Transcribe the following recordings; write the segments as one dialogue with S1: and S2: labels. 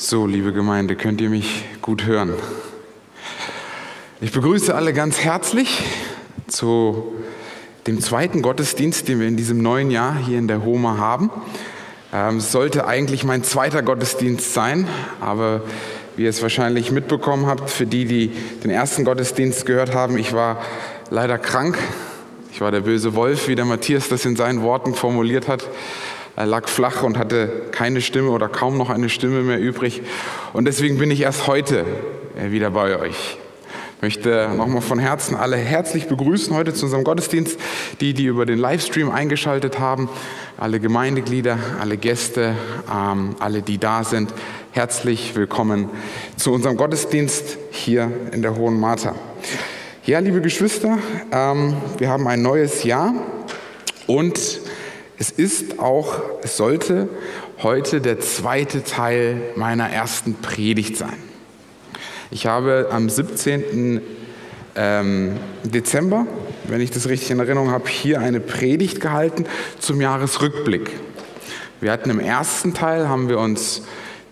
S1: So, liebe Gemeinde, könnt ihr mich gut hören? Ich begrüße alle ganz herzlich zu dem zweiten Gottesdienst, den wir in diesem neuen Jahr hier in der Homa haben. Ähm, es sollte eigentlich mein zweiter Gottesdienst sein, aber wie ihr es wahrscheinlich mitbekommen habt, für die, die den ersten Gottesdienst gehört haben, ich war leider krank. Ich war der böse Wolf, wie der Matthias das in seinen Worten formuliert hat. Er lag flach und hatte keine Stimme oder kaum noch eine Stimme mehr übrig. Und deswegen bin ich erst heute äh, wieder bei euch. Ich möchte nochmal von Herzen alle herzlich begrüßen heute zu unserem Gottesdienst, die, die über den Livestream eingeschaltet haben, alle Gemeindeglieder, alle Gäste, ähm, alle, die da sind. Herzlich willkommen zu unserem Gottesdienst hier in der Hohen Martha. Ja, liebe Geschwister, ähm, wir haben ein neues Jahr und es ist auch, es sollte heute der zweite Teil meiner ersten Predigt sein. Ich habe am 17. Ähm, Dezember, wenn ich das richtig in Erinnerung habe, hier eine Predigt gehalten zum Jahresrückblick. Wir hatten im ersten Teil, haben wir uns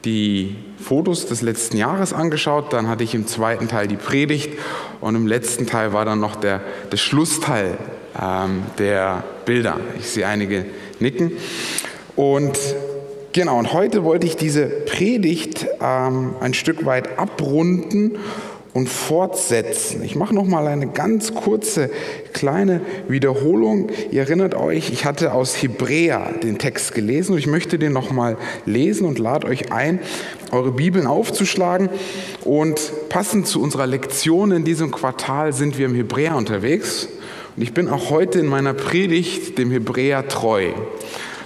S1: die Fotos des letzten Jahres angeschaut, dann hatte ich im zweiten Teil die Predigt und im letzten Teil war dann noch der, der Schlussteil ähm, der Bilder. Ich sehe einige nicken. Und genau, und heute wollte ich diese Predigt ähm, ein Stück weit abrunden und fortsetzen. Ich mache noch mal eine ganz kurze kleine Wiederholung. Ihr erinnert euch, ich hatte aus Hebräer den Text gelesen und ich möchte den noch mal lesen und lade euch ein, eure Bibeln aufzuschlagen und passend zu unserer Lektion in diesem Quartal sind wir im Hebräer unterwegs und ich bin auch heute in meiner Predigt dem Hebräer treu.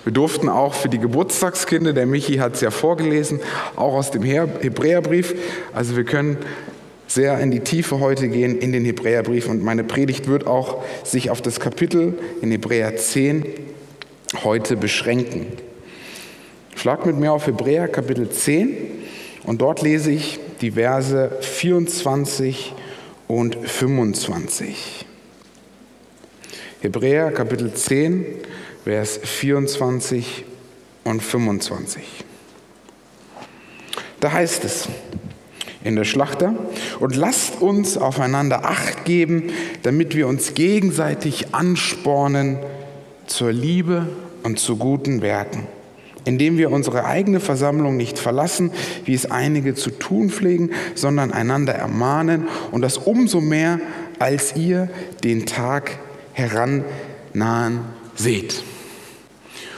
S1: Wir durften auch für die Geburtstagskinder, der Michi hat es ja vorgelesen, auch aus dem Hebräerbrief. Also wir können sehr in die Tiefe heute gehen in den Hebräerbrief und meine Predigt wird auch sich auf das Kapitel in Hebräer 10 heute beschränken. Schlag mit mir auf Hebräer Kapitel 10 und dort lese ich die Verse 24 und 25. Hebräer Kapitel 10, Vers 24 und 25. Da heißt es in der Schlachter, und lasst uns aufeinander acht geben, damit wir uns gegenseitig anspornen zur Liebe und zu guten Werken, indem wir unsere eigene Versammlung nicht verlassen, wie es einige zu tun pflegen, sondern einander ermahnen und das umso mehr, als ihr den Tag herannahen seht.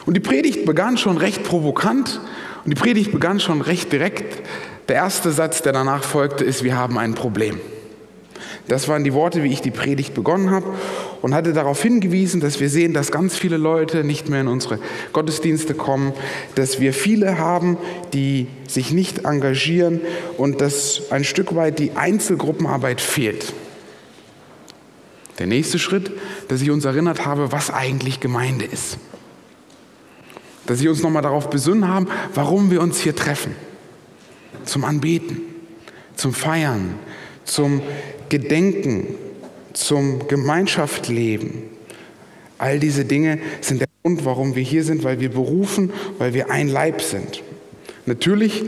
S1: Und die Predigt begann schon recht provokant und die Predigt begann schon recht direkt. Der erste Satz, der danach folgte, ist, wir haben ein Problem. Das waren die Worte, wie ich die Predigt begonnen habe und hatte darauf hingewiesen, dass wir sehen, dass ganz viele Leute nicht mehr in unsere Gottesdienste kommen, dass wir viele haben, die sich nicht engagieren und dass ein Stück weit die Einzelgruppenarbeit fehlt. Der nächste Schritt, dass ich uns erinnert habe, was eigentlich Gemeinde ist. Dass ich uns nochmal darauf besinnen haben, warum wir uns hier treffen. Zum Anbeten, zum Feiern, zum Gedenken, zum Gemeinschaftsleben. All diese Dinge sind der Grund, warum wir hier sind, weil wir berufen, weil wir ein Leib sind. Natürlich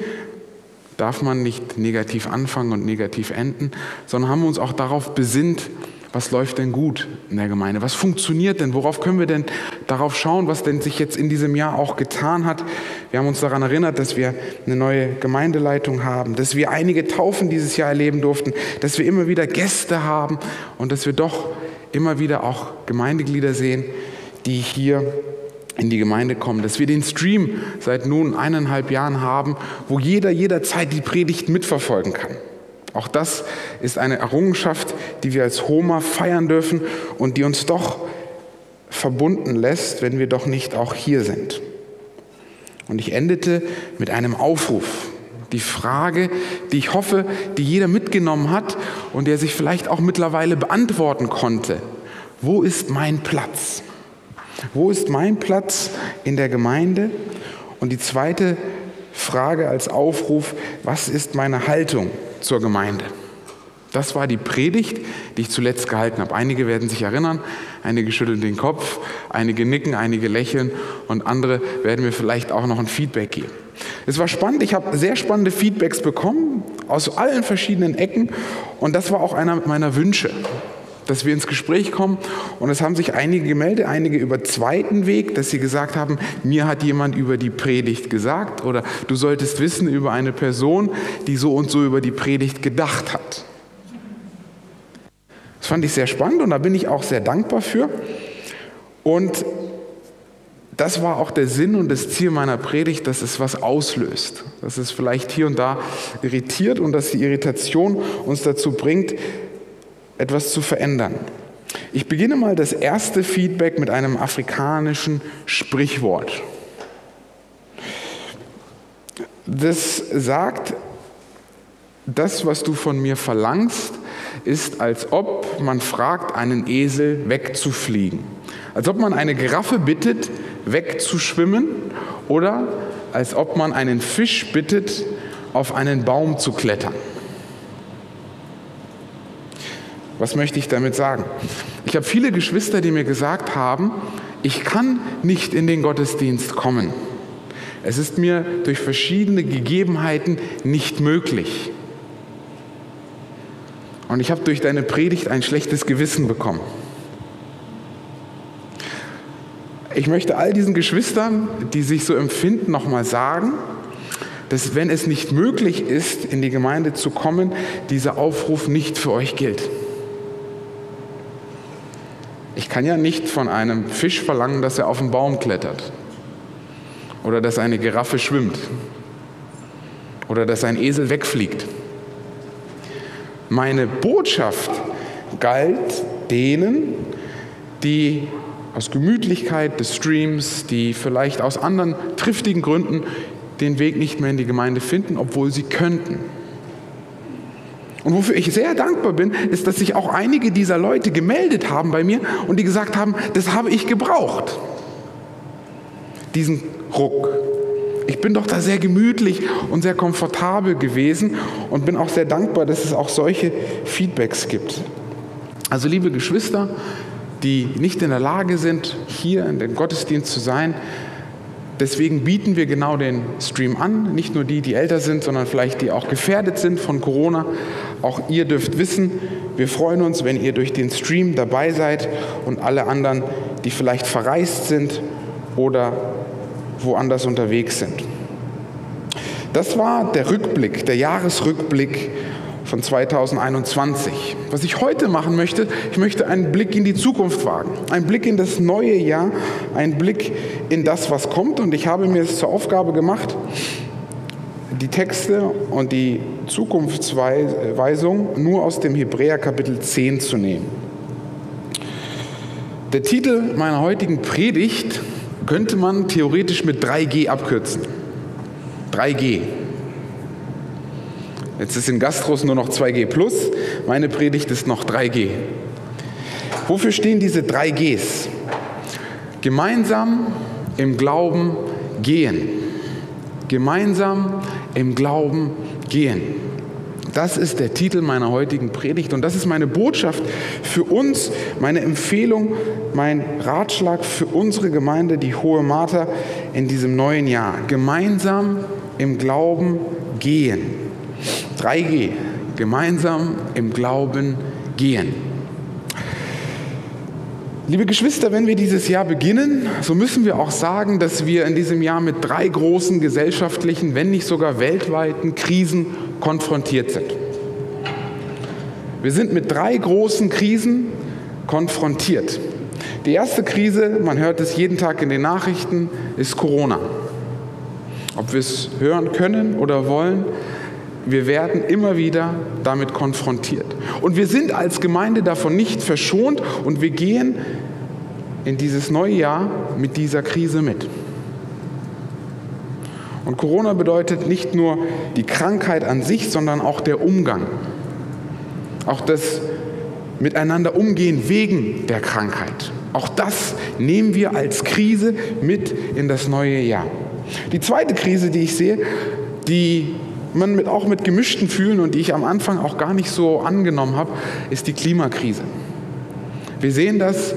S1: darf man nicht negativ anfangen und negativ enden, sondern haben wir uns auch darauf besinnt, was läuft denn gut in der Gemeinde? Was funktioniert denn? Worauf können wir denn darauf schauen, was denn sich jetzt in diesem Jahr auch getan hat? Wir haben uns daran erinnert, dass wir eine neue Gemeindeleitung haben, dass wir einige Taufen dieses Jahr erleben durften, dass wir immer wieder Gäste haben und dass wir doch immer wieder auch Gemeindeglieder sehen, die hier in die Gemeinde kommen, dass wir den Stream seit nun eineinhalb Jahren haben, wo jeder jederzeit die Predigt mitverfolgen kann. Auch das ist eine Errungenschaft, die wir als Homa feiern dürfen und die uns doch verbunden lässt, wenn wir doch nicht auch hier sind. Und ich endete mit einem Aufruf. Die Frage, die ich hoffe, die jeder mitgenommen hat und der sich vielleicht auch mittlerweile beantworten konnte. Wo ist mein Platz? Wo ist mein Platz in der Gemeinde? Und die zweite Frage als Aufruf, was ist meine Haltung zur Gemeinde? Das war die Predigt, die ich zuletzt gehalten habe. Einige werden sich erinnern, einige schütteln den Kopf, einige nicken, einige lächeln und andere werden mir vielleicht auch noch ein Feedback geben. Es war spannend, ich habe sehr spannende Feedbacks bekommen aus allen verschiedenen Ecken und das war auch einer meiner Wünsche, dass wir ins Gespräch kommen und es haben sich einige gemeldet, einige über zweiten Weg, dass sie gesagt haben, mir hat jemand über die Predigt gesagt oder du solltest wissen über eine Person, die so und so über die Predigt gedacht hat. Das fand ich sehr spannend und da bin ich auch sehr dankbar für. Und das war auch der Sinn und das Ziel meiner Predigt, dass es was auslöst, dass es vielleicht hier und da irritiert und dass die Irritation uns dazu bringt, etwas zu verändern. Ich beginne mal das erste Feedback mit einem afrikanischen Sprichwort. Das sagt, das, was du von mir verlangst, ist, als ob man fragt, einen Esel wegzufliegen. Als ob man eine Giraffe bittet, wegzuschwimmen oder als ob man einen Fisch bittet, auf einen Baum zu klettern. Was möchte ich damit sagen? Ich habe viele Geschwister, die mir gesagt haben, ich kann nicht in den Gottesdienst kommen. Es ist mir durch verschiedene Gegebenheiten nicht möglich. Und ich habe durch deine Predigt ein schlechtes Gewissen bekommen. Ich möchte all diesen Geschwistern, die sich so empfinden, nochmal sagen, dass wenn es nicht möglich ist, in die Gemeinde zu kommen, dieser Aufruf nicht für euch gilt. Kann ja nicht von einem Fisch verlangen, dass er auf den Baum klettert oder dass eine Giraffe schwimmt oder dass ein Esel wegfliegt. Meine Botschaft galt denen, die aus Gemütlichkeit des Streams, die vielleicht aus anderen triftigen Gründen den Weg nicht mehr in die Gemeinde finden, obwohl sie könnten. Und wofür ich sehr dankbar bin, ist, dass sich auch einige dieser Leute gemeldet haben bei mir und die gesagt haben, das habe ich gebraucht. Diesen Ruck. Ich bin doch da sehr gemütlich und sehr komfortabel gewesen und bin auch sehr dankbar, dass es auch solche Feedbacks gibt. Also liebe Geschwister, die nicht in der Lage sind, hier in dem Gottesdienst zu sein. Deswegen bieten wir genau den Stream an. Nicht nur die, die älter sind, sondern vielleicht die auch gefährdet sind von Corona. Auch ihr dürft wissen, wir freuen uns, wenn ihr durch den Stream dabei seid und alle anderen, die vielleicht verreist sind oder woanders unterwegs sind. Das war der Rückblick, der Jahresrückblick von 2021. Was ich heute machen möchte, ich möchte einen Blick in die Zukunft wagen, einen Blick in das neue Jahr, einen Blick in das, was kommt. Und ich habe mir es zur Aufgabe gemacht, die Texte und die Zukunftsweisung nur aus dem Hebräer Kapitel 10 zu nehmen. Der Titel meiner heutigen Predigt könnte man theoretisch mit 3G abkürzen. 3G. Jetzt ist in Gastros nur noch 2G plus, meine Predigt ist noch 3G. Wofür stehen diese drei Gs? Gemeinsam im Glauben gehen. Gemeinsam im Glauben gehen. Das ist der Titel meiner heutigen Predigt und das ist meine Botschaft für uns, meine Empfehlung, mein Ratschlag für unsere Gemeinde, die Hohe Martha, in diesem neuen Jahr. Gemeinsam im Glauben gehen. 3G, gemeinsam im Glauben gehen. Liebe Geschwister, wenn wir dieses Jahr beginnen, so müssen wir auch sagen, dass wir in diesem Jahr mit drei großen gesellschaftlichen, wenn nicht sogar weltweiten Krisen konfrontiert sind. Wir sind mit drei großen Krisen konfrontiert. Die erste Krise, man hört es jeden Tag in den Nachrichten, ist Corona. Ob wir es hören können oder wollen, wir werden immer wieder damit konfrontiert. Und wir sind als Gemeinde davon nicht verschont und wir gehen in dieses neue Jahr mit dieser Krise mit. Und Corona bedeutet nicht nur die Krankheit an sich, sondern auch der Umgang. Auch das Miteinander umgehen wegen der Krankheit. Auch das nehmen wir als Krise mit in das neue Jahr. Die zweite Krise, die ich sehe, die man mit, auch mit gemischten Fühlen und die ich am Anfang auch gar nicht so angenommen habe, ist die Klimakrise. Wir sehen das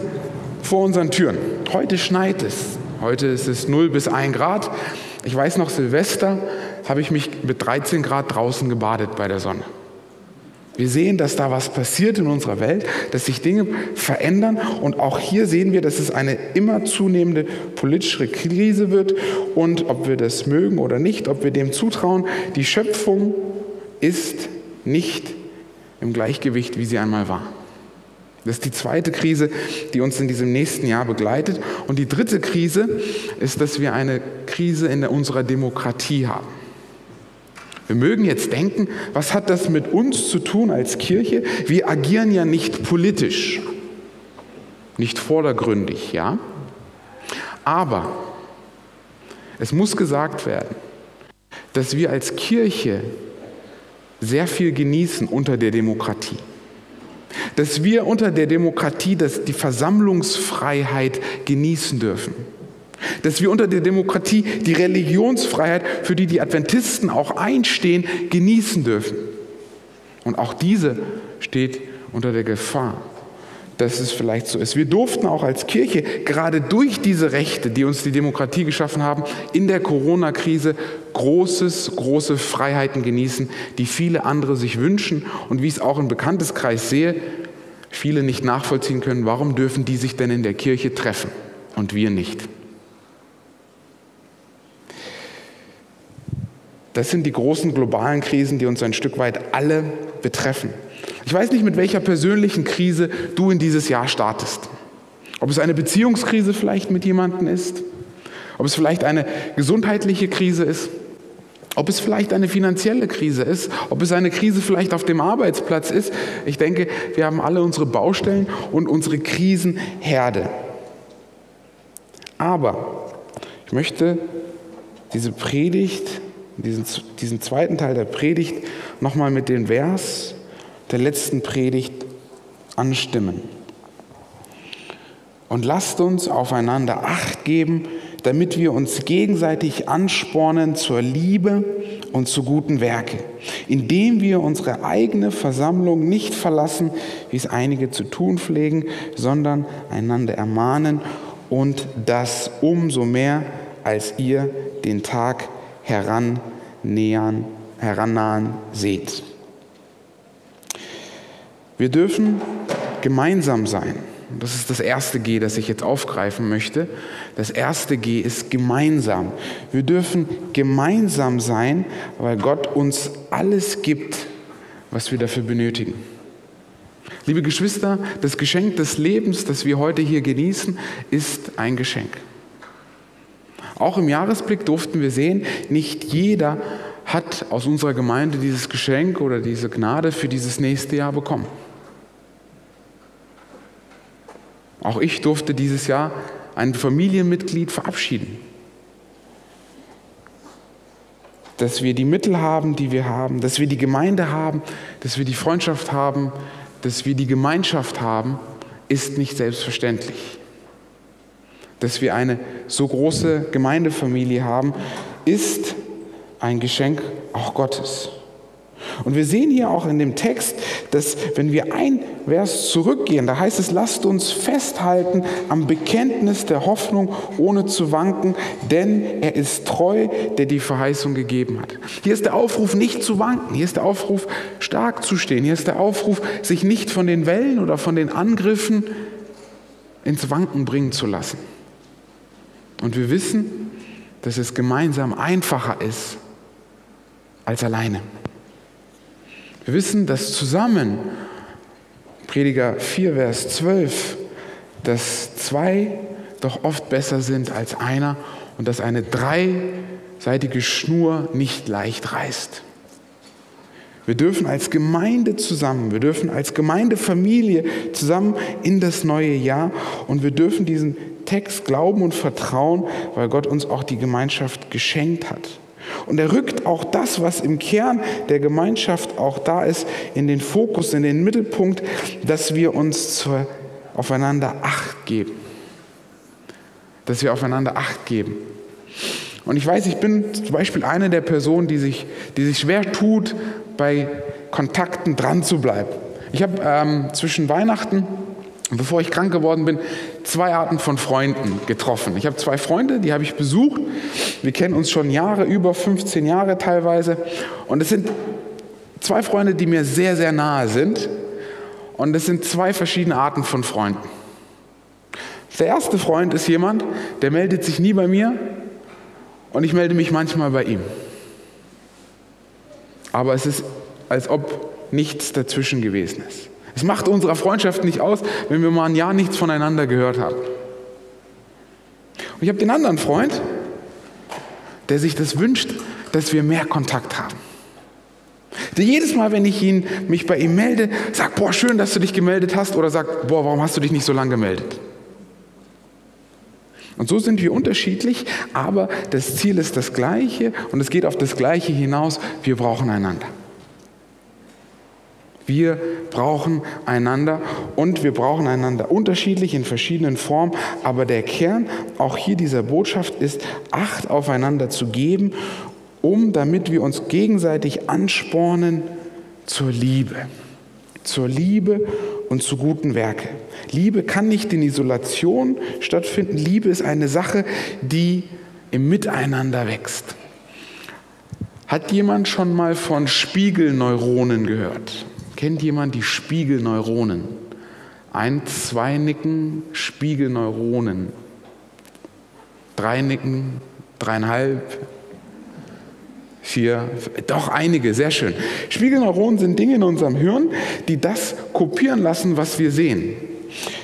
S1: vor unseren Türen. Heute schneit es. Heute ist es 0 bis 1 Grad. Ich weiß noch, Silvester habe ich mich mit 13 Grad draußen gebadet bei der Sonne. Wir sehen, dass da was passiert in unserer Welt, dass sich Dinge verändern. Und auch hier sehen wir, dass es eine immer zunehmende politische Krise wird. Und ob wir das mögen oder nicht, ob wir dem zutrauen, die Schöpfung ist nicht im Gleichgewicht, wie sie einmal war. Das ist die zweite Krise, die uns in diesem nächsten Jahr begleitet. Und die dritte Krise ist, dass wir eine Krise in unserer Demokratie haben. Wir mögen jetzt denken, was hat das mit uns zu tun als Kirche? Wir agieren ja nicht politisch, nicht vordergründig, ja? Aber es muss gesagt werden, dass wir als Kirche sehr viel genießen unter der Demokratie. Dass wir unter der Demokratie das, die Versammlungsfreiheit genießen dürfen dass wir unter der Demokratie die Religionsfreiheit, für die die Adventisten auch einstehen, genießen dürfen. Und auch diese steht unter der Gefahr, dass es vielleicht so ist. Wir durften auch als Kirche gerade durch diese Rechte, die uns die Demokratie geschaffen haben, in der Corona-Krise großes, große Freiheiten genießen, die viele andere sich wünschen und wie ich es auch im Bekannteskreis sehe, viele nicht nachvollziehen können, warum dürfen die sich denn in der Kirche treffen und wir nicht. Das sind die großen globalen Krisen, die uns ein Stück weit alle betreffen. Ich weiß nicht, mit welcher persönlichen Krise du in dieses Jahr startest. Ob es eine Beziehungskrise vielleicht mit jemandem ist, ob es vielleicht eine gesundheitliche Krise ist, ob es vielleicht eine finanzielle Krise ist, ob es eine Krise vielleicht auf dem Arbeitsplatz ist. Ich denke, wir haben alle unsere Baustellen und unsere Krisenherde. Aber ich möchte diese Predigt diesen, diesen zweiten Teil der Predigt nochmal mit dem Vers der letzten Predigt anstimmen. Und lasst uns aufeinander Acht geben, damit wir uns gegenseitig anspornen zur Liebe und zu guten Werke, indem wir unsere eigene Versammlung nicht verlassen, wie es einige zu tun pflegen, sondern einander ermahnen und das umso mehr, als ihr den Tag herannähern, herannahen seht. Wir dürfen gemeinsam sein. Das ist das erste G, das ich jetzt aufgreifen möchte. Das erste G ist gemeinsam. Wir dürfen gemeinsam sein, weil Gott uns alles gibt, was wir dafür benötigen. Liebe Geschwister, das Geschenk des Lebens, das wir heute hier genießen, ist ein Geschenk. Auch im Jahresblick durften wir sehen, nicht jeder hat aus unserer Gemeinde dieses Geschenk oder diese Gnade für dieses nächste Jahr bekommen. Auch ich durfte dieses Jahr ein Familienmitglied verabschieden. Dass wir die Mittel haben, die wir haben, dass wir die Gemeinde haben, dass wir die Freundschaft haben, dass wir die Gemeinschaft haben, ist nicht selbstverständlich dass wir eine so große Gemeindefamilie haben, ist ein Geschenk auch Gottes. Und wir sehen hier auch in dem Text, dass wenn wir ein Vers zurückgehen, da heißt es, lasst uns festhalten am Bekenntnis der Hoffnung, ohne zu wanken, denn er ist treu, der die Verheißung gegeben hat. Hier ist der Aufruf, nicht zu wanken. Hier ist der Aufruf, stark zu stehen. Hier ist der Aufruf, sich nicht von den Wellen oder von den Angriffen ins Wanken bringen zu lassen. Und wir wissen, dass es gemeinsam einfacher ist als alleine. Wir wissen, dass zusammen, Prediger 4, Vers 12, dass zwei doch oft besser sind als einer und dass eine dreiseitige Schnur nicht leicht reißt. Wir dürfen als Gemeinde zusammen, wir dürfen als Gemeindefamilie zusammen in das neue Jahr und wir dürfen diesen Text glauben und vertrauen, weil Gott uns auch die Gemeinschaft geschenkt hat. Und er rückt auch das, was im Kern der Gemeinschaft auch da ist, in den Fokus, in den Mittelpunkt, dass wir uns zur, aufeinander Acht geben. Dass wir aufeinander Acht geben. Und ich weiß, ich bin zum Beispiel eine der Personen, die sich, die sich schwer tut, bei Kontakten dran zu bleiben. Ich habe ähm, zwischen Weihnachten bevor ich krank geworden bin, zwei Arten von Freunden getroffen. Ich habe zwei Freunde, die habe ich besucht. Wir kennen uns schon Jahre, über 15 Jahre teilweise. Und es sind zwei Freunde, die mir sehr, sehr nahe sind. Und es sind zwei verschiedene Arten von Freunden. Der erste Freund ist jemand, der meldet sich nie bei mir und ich melde mich manchmal bei ihm. Aber es ist, als ob nichts dazwischen gewesen ist. Es macht unserer Freundschaft nicht aus, wenn wir mal ein Jahr nichts voneinander gehört haben. Und ich habe den anderen Freund, der sich das wünscht, dass wir mehr Kontakt haben. Der jedes Mal, wenn ich ihn, mich bei ihm melde, sagt, boah, schön, dass du dich gemeldet hast oder sagt, boah, warum hast du dich nicht so lange gemeldet? Und so sind wir unterschiedlich, aber das Ziel ist das gleiche und es geht auf das gleiche hinaus, wir brauchen einander. Wir brauchen einander und wir brauchen einander unterschiedlich in verschiedenen Formen, aber der Kern auch hier dieser Botschaft ist, Acht aufeinander zu geben, um damit wir uns gegenseitig anspornen zur Liebe, zur Liebe und zu guten Werke. Liebe kann nicht in Isolation stattfinden. Liebe ist eine Sache, die im Miteinander wächst. Hat jemand schon mal von Spiegelneuronen gehört? Kennt jemand die Spiegelneuronen? Ein, zwei Nicken, Spiegelneuronen. Drei Nicken, dreieinhalb, vier, doch einige, sehr schön. Spiegelneuronen sind Dinge in unserem Hirn, die das kopieren lassen, was wir sehen.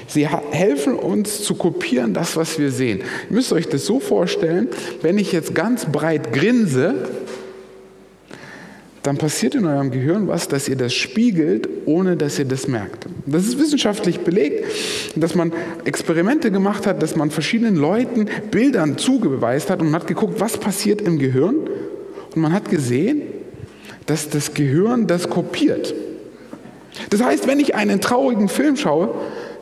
S1: Sie helfen uns zu kopieren das, was wir sehen. Ihr müsst euch das so vorstellen, wenn ich jetzt ganz breit grinse, dann passiert in eurem Gehirn was, dass ihr das spiegelt, ohne dass ihr das merkt. Das ist wissenschaftlich belegt, dass man Experimente gemacht hat, dass man verschiedenen Leuten Bildern zugeweist hat und man hat geguckt, was passiert im Gehirn. Und man hat gesehen, dass das Gehirn das kopiert. Das heißt, wenn ich einen traurigen Film schaue,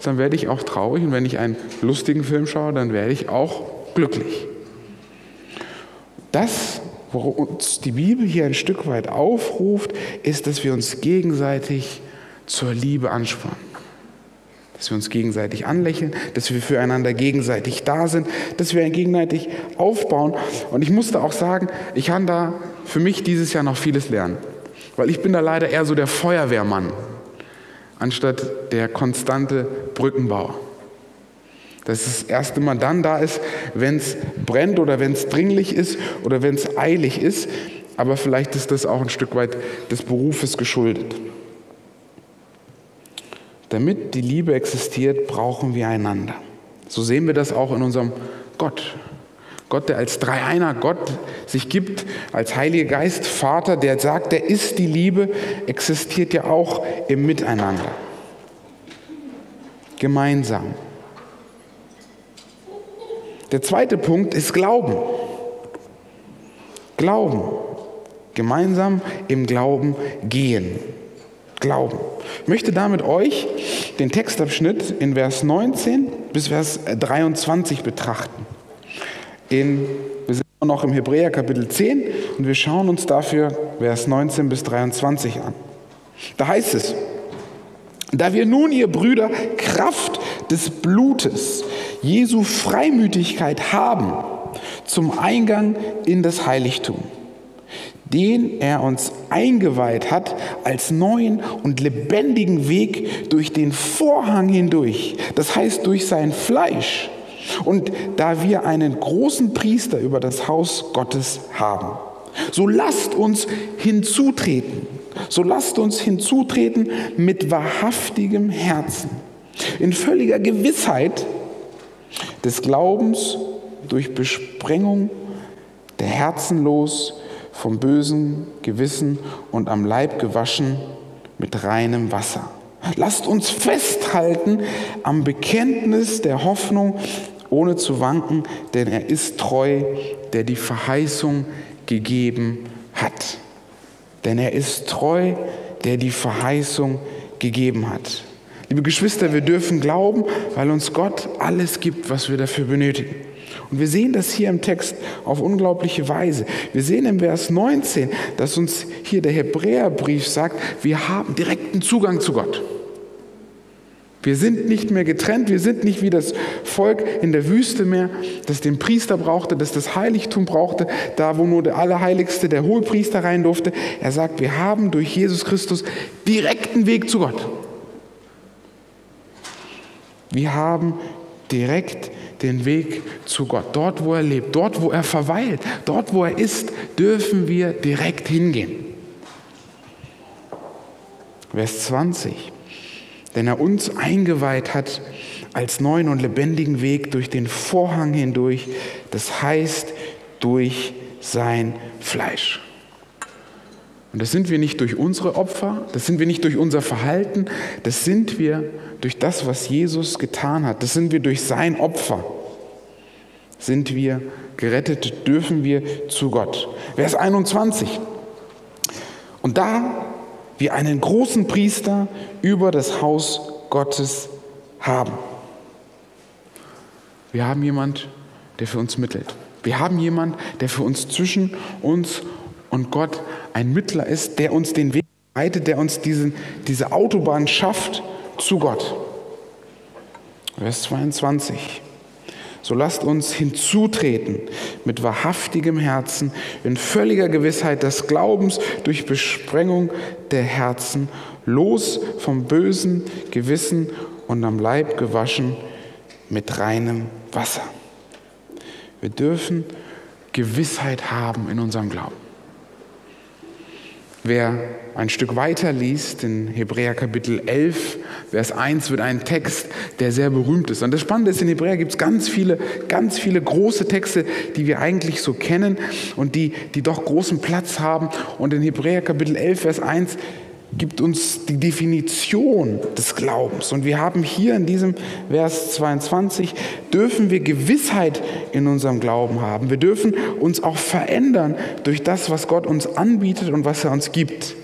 S1: dann werde ich auch traurig und wenn ich einen lustigen Film schaue, dann werde ich auch glücklich. Das worauf uns die Bibel hier ein Stück weit aufruft, ist, dass wir uns gegenseitig zur Liebe anspornen. Dass wir uns gegenseitig anlächeln, dass wir füreinander gegenseitig da sind, dass wir gegenseitig aufbauen. Und ich musste auch sagen, ich kann da für mich dieses Jahr noch vieles lernen. Weil ich bin da leider eher so der Feuerwehrmann, anstatt der konstante Brückenbauer dass das erste Mal dann da ist, wenn es brennt oder wenn es dringlich ist oder wenn es eilig ist. Aber vielleicht ist das auch ein Stück weit des Berufes geschuldet. Damit die Liebe existiert, brauchen wir einander. So sehen wir das auch in unserem Gott. Gott, der als Dreieiner Gott sich gibt, als Heiliger Geist, Vater, der sagt, der ist die Liebe, existiert ja auch im Miteinander. Gemeinsam. Der zweite Punkt ist Glauben. Glauben. Gemeinsam im Glauben gehen. Glauben. Ich möchte damit euch den Textabschnitt in Vers 19 bis Vers 23 betrachten. In, wir sind noch im Hebräer Kapitel 10 und wir schauen uns dafür Vers 19 bis 23 an. Da heißt es, da wir nun, ihr Brüder, Kraft des Blutes Jesu Freimütigkeit haben zum Eingang in das Heiligtum, den er uns eingeweiht hat als neuen und lebendigen Weg durch den Vorhang hindurch, das heißt durch sein Fleisch. Und da wir einen großen Priester über das Haus Gottes haben, so lasst uns hinzutreten, so lasst uns hinzutreten mit wahrhaftigem Herzen, in völliger Gewissheit, des Glaubens durch Besprengung der Herzen los, vom bösen Gewissen und am Leib gewaschen mit reinem Wasser. Lasst uns festhalten am Bekenntnis der Hoffnung, ohne zu wanken, denn er ist treu, der die Verheißung gegeben hat. Denn er ist treu, der die Verheißung gegeben hat. Liebe Geschwister, wir dürfen glauben, weil uns Gott alles gibt, was wir dafür benötigen. Und wir sehen das hier im Text auf unglaubliche Weise. Wir sehen im Vers 19, dass uns hier der Hebräerbrief sagt, wir haben direkten Zugang zu Gott. Wir sind nicht mehr getrennt, wir sind nicht wie das Volk in der Wüste mehr, das den Priester brauchte, das das Heiligtum brauchte, da wo nur der Allerheiligste, der Hohepriester rein durfte. Er sagt, wir haben durch Jesus Christus direkten Weg zu Gott. Wir haben direkt den Weg zu Gott. Dort, wo er lebt, dort, wo er verweilt, dort, wo er ist, dürfen wir direkt hingehen. Vers 20 denn er uns eingeweiht hat als neuen und lebendigen Weg durch den Vorhang hindurch, das heißt durch sein Fleisch. Und das sind wir nicht durch unsere Opfer, das sind wir nicht durch unser Verhalten, das sind wir durch das, was Jesus getan hat, das sind wir durch sein Opfer. Sind wir gerettet, dürfen wir zu Gott. Vers 21. Und da wir einen großen Priester über das Haus Gottes haben. Wir haben jemand, der für uns mittelt. Wir haben jemand, der für uns zwischen uns und Gott ein Mittler ist, der uns den Weg leitet, der uns diesen, diese Autobahn schafft zu Gott. Vers 22. So lasst uns hinzutreten mit wahrhaftigem Herzen, in völliger Gewissheit des Glaubens durch Besprengung der Herzen, los vom bösen Gewissen und am Leib gewaschen mit reinem Wasser. Wir dürfen Gewissheit haben in unserem Glauben. Wer ein Stück weiter liest, in Hebräer Kapitel 11, Vers 1, wird ein Text, der sehr berühmt ist. Und das Spannende ist, in Hebräer gibt es ganz viele, ganz viele große Texte, die wir eigentlich so kennen und die, die doch großen Platz haben. Und in Hebräer Kapitel 11, Vers 1 gibt uns die Definition des Glaubens. Und wir haben hier in diesem Vers 22, dürfen wir Gewissheit in unserem Glauben haben. Wir dürfen uns auch verändern durch das, was Gott uns anbietet und was er uns gibt.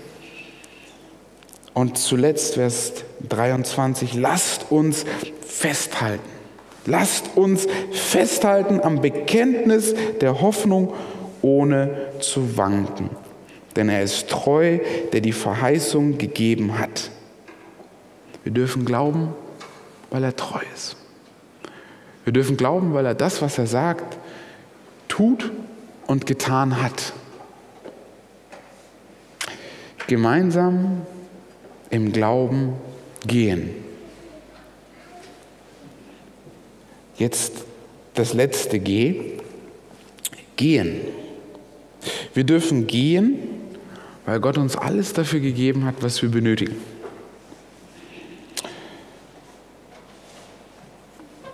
S1: Und zuletzt Vers 23, lasst uns festhalten. Lasst uns festhalten am Bekenntnis der Hoffnung, ohne zu wanken denn er ist treu, der die Verheißung gegeben hat. Wir dürfen glauben, weil er treu ist. Wir dürfen glauben, weil er das, was er sagt, tut und getan hat. Gemeinsam im Glauben gehen. Jetzt das letzte G. Gehen. Wir dürfen gehen, weil Gott uns alles dafür gegeben hat, was wir benötigen.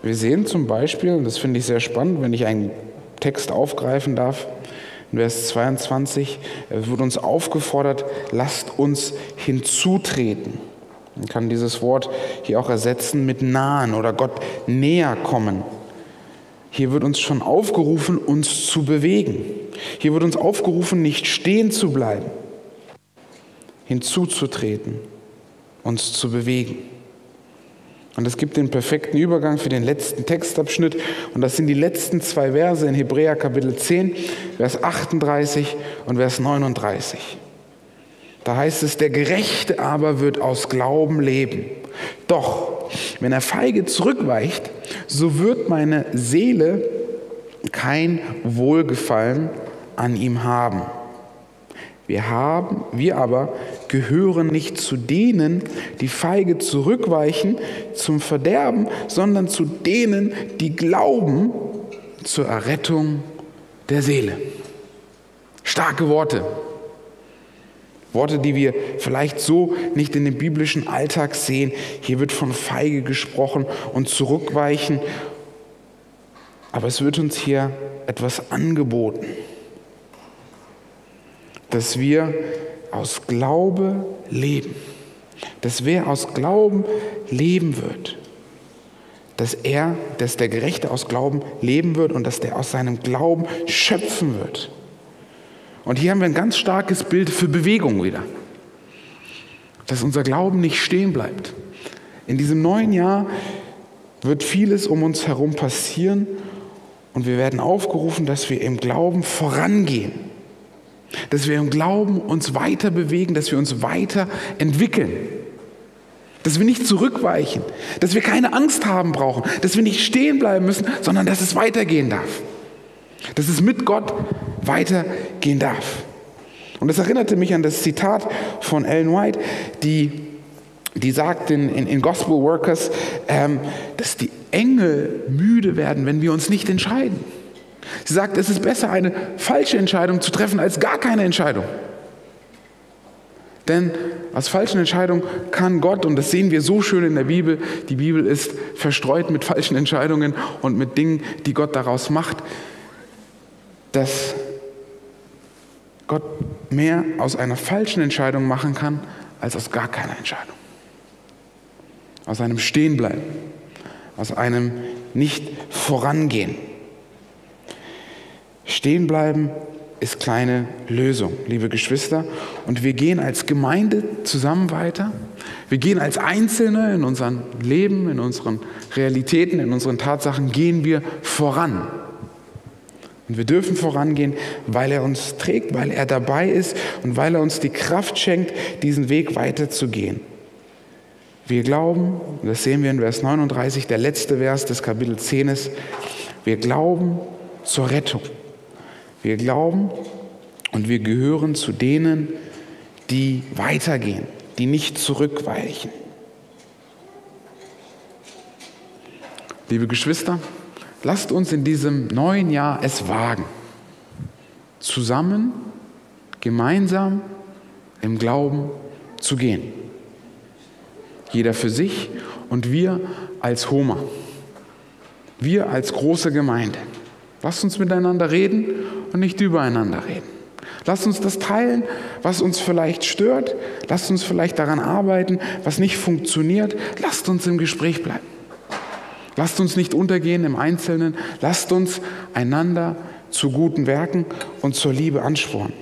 S1: Wir sehen zum Beispiel, und das finde ich sehr spannend, wenn ich einen Text aufgreifen darf, in Vers 22 wird uns aufgefordert, lasst uns hinzutreten. Man kann dieses Wort hier auch ersetzen mit nahen oder Gott näher kommen. Hier wird uns schon aufgerufen, uns zu bewegen. Hier wird uns aufgerufen, nicht stehen zu bleiben hinzuzutreten, uns zu bewegen. Und es gibt den perfekten Übergang für den letzten Textabschnitt. Und das sind die letzten zwei Verse in Hebräer Kapitel 10, Vers 38 und Vers 39. Da heißt es, der Gerechte aber wird aus Glauben leben. Doch, wenn er feige zurückweicht, so wird meine Seele kein Wohlgefallen an ihm haben. Wir haben, wir aber gehören nicht zu denen, die feige zurückweichen zum Verderben, sondern zu denen, die glauben zur Errettung der Seele. Starke Worte. Worte, die wir vielleicht so nicht in dem biblischen Alltag sehen. Hier wird von feige gesprochen und zurückweichen. Aber es wird uns hier etwas angeboten dass wir aus Glaube leben. Dass wer aus Glauben leben wird, dass er, dass der Gerechte aus Glauben leben wird und dass der aus seinem Glauben schöpfen wird. Und hier haben wir ein ganz starkes Bild für Bewegung wieder. Dass unser Glauben nicht stehen bleibt. In diesem neuen Jahr wird vieles um uns herum passieren Und wir werden aufgerufen, dass wir im Glauben vorangehen. Dass wir im Glauben uns weiter bewegen, dass wir uns weiter entwickeln. Dass wir nicht zurückweichen, dass wir keine Angst haben brauchen, dass wir nicht stehen bleiben müssen, sondern dass es weitergehen darf. Dass es mit Gott weitergehen darf. Und das erinnerte mich an das Zitat von Ellen White, die, die sagt in, in, in Gospel Workers, ähm, dass die Engel müde werden, wenn wir uns nicht entscheiden. Sie sagt, es ist besser, eine falsche Entscheidung zu treffen, als gar keine Entscheidung. Denn aus falschen Entscheidungen kann Gott, und das sehen wir so schön in der Bibel, die Bibel ist verstreut mit falschen Entscheidungen und mit Dingen, die Gott daraus macht, dass Gott mehr aus einer falschen Entscheidung machen kann, als aus gar keiner Entscheidung. Aus einem Stehenbleiben, aus einem nicht vorangehen. Stehenbleiben ist kleine Lösung, liebe Geschwister. Und wir gehen als Gemeinde zusammen weiter. Wir gehen als Einzelne in unserem Leben, in unseren Realitäten, in unseren Tatsachen, gehen wir voran. Und wir dürfen vorangehen, weil er uns trägt, weil er dabei ist und weil er uns die Kraft schenkt, diesen Weg weiterzugehen. Wir glauben, das sehen wir in Vers 39, der letzte Vers des Kapitel 10 ist, wir glauben zur Rettung. Wir glauben und wir gehören zu denen, die weitergehen, die nicht zurückweichen. Liebe Geschwister, lasst uns in diesem neuen Jahr es wagen, zusammen, gemeinsam im Glauben zu gehen. Jeder für sich und wir als Homa, wir als große Gemeinde. Lasst uns miteinander reden und nicht übereinander reden. Lasst uns das teilen, was uns vielleicht stört. Lasst uns vielleicht daran arbeiten, was nicht funktioniert. Lasst uns im Gespräch bleiben. Lasst uns nicht untergehen im Einzelnen. Lasst uns einander zu guten Werken und zur Liebe anspornen.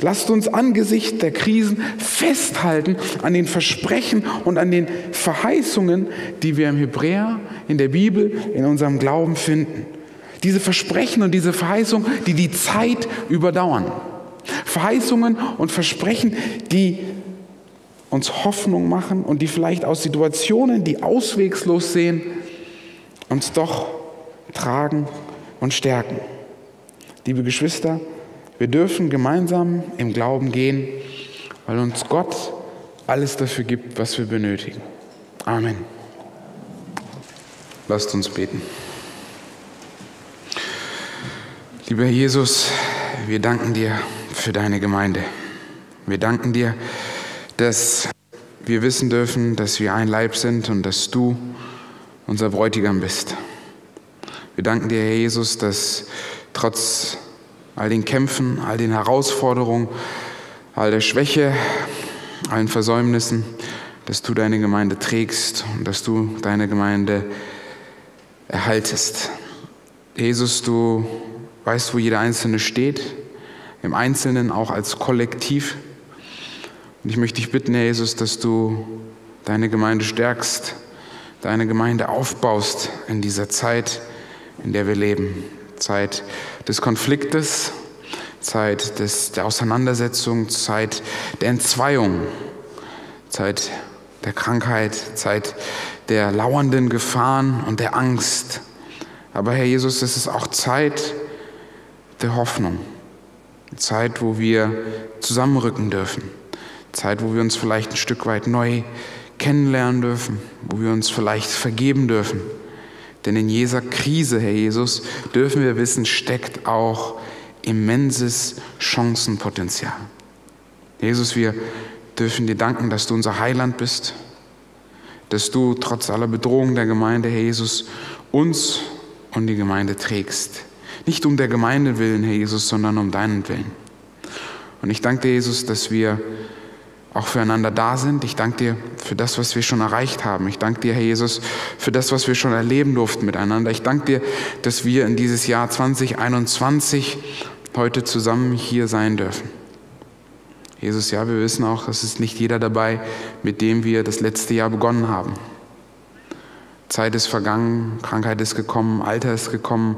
S1: Lasst uns angesichts der Krisen festhalten an den Versprechen und an den Verheißungen, die wir im Hebräer, in der Bibel, in unserem Glauben finden. Diese Versprechen und diese Verheißungen, die die Zeit überdauern. Verheißungen und Versprechen, die uns Hoffnung machen und die vielleicht aus Situationen, die auswegslos sehen, uns doch tragen und stärken. Liebe Geschwister, wir dürfen gemeinsam im Glauben gehen, weil uns Gott alles dafür gibt, was wir benötigen. Amen. Lasst uns beten. Lieber Jesus, wir danken dir für deine Gemeinde. Wir danken dir, dass wir wissen dürfen, dass wir ein Leib sind und dass du unser Bräutigam bist. Wir danken dir, Herr Jesus, dass trotz all den Kämpfen, all den Herausforderungen, all der Schwäche, allen Versäumnissen, dass du deine Gemeinde trägst und dass du deine Gemeinde erhaltest. Jesus, du weißt, wo jeder Einzelne steht, im Einzelnen auch als Kollektiv. Und ich möchte dich bitten, Herr Jesus, dass du deine Gemeinde stärkst, deine Gemeinde aufbaust in dieser Zeit, in der wir leben. Zeit des Konfliktes, Zeit des, der Auseinandersetzung, Zeit der Entzweiung, Zeit der Krankheit, Zeit der lauernden Gefahren und der Angst. Aber Herr Jesus, es ist auch Zeit, der Hoffnung. Zeit, wo wir zusammenrücken dürfen. Zeit, wo wir uns vielleicht ein Stück weit neu kennenlernen dürfen, wo wir uns vielleicht vergeben dürfen. Denn in jeder Krise, Herr Jesus, dürfen wir wissen, steckt auch immenses Chancenpotenzial. Jesus, wir dürfen dir danken, dass du unser Heiland bist, dass du trotz aller Bedrohung der Gemeinde, Herr Jesus, uns und die Gemeinde trägst. Nicht um der Gemeinde willen, Herr Jesus, sondern um deinen Willen. Und ich danke dir, Jesus, dass wir auch füreinander da sind. Ich danke dir für das, was wir schon erreicht haben. Ich danke dir, Herr Jesus, für das, was wir schon erleben durften miteinander. Ich danke dir, dass wir in dieses Jahr 2021 heute zusammen hier sein dürfen. Jesus, ja, wir wissen auch, es ist nicht jeder dabei, mit dem wir das letzte Jahr begonnen haben. Zeit ist vergangen, Krankheit ist gekommen, Alter ist gekommen,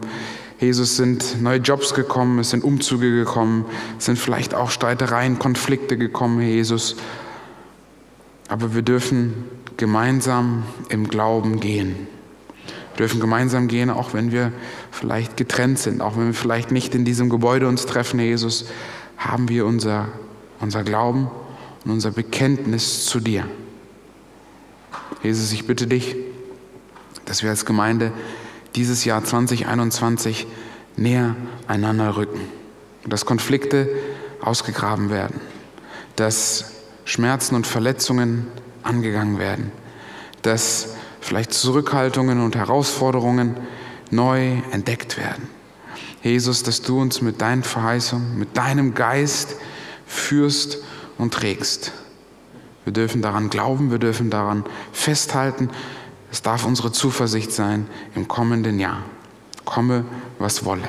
S1: Jesus, sind neue Jobs gekommen, es sind Umzüge gekommen, es sind vielleicht auch Streitereien, Konflikte gekommen, Herr Jesus. Aber wir dürfen gemeinsam im Glauben gehen. Wir dürfen gemeinsam gehen, auch wenn wir vielleicht getrennt sind, auch wenn wir vielleicht nicht in diesem Gebäude uns treffen, Herr Jesus, haben wir unser, unser Glauben und unser Bekenntnis zu dir. Jesus, ich bitte dich, dass wir als Gemeinde dieses Jahr 2021 näher einander rücken, dass Konflikte ausgegraben werden, dass Schmerzen und Verletzungen angegangen werden, dass vielleicht Zurückhaltungen und Herausforderungen neu entdeckt werden. Jesus, dass du uns mit deinen Verheißungen, mit deinem Geist führst und trägst. Wir dürfen daran glauben, wir dürfen daran festhalten, es darf unsere Zuversicht sein im kommenden Jahr. Komme, was wolle.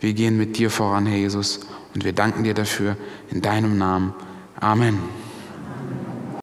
S1: Wir gehen mit dir voran, Herr Jesus, und wir danken dir dafür in deinem Namen. Amen.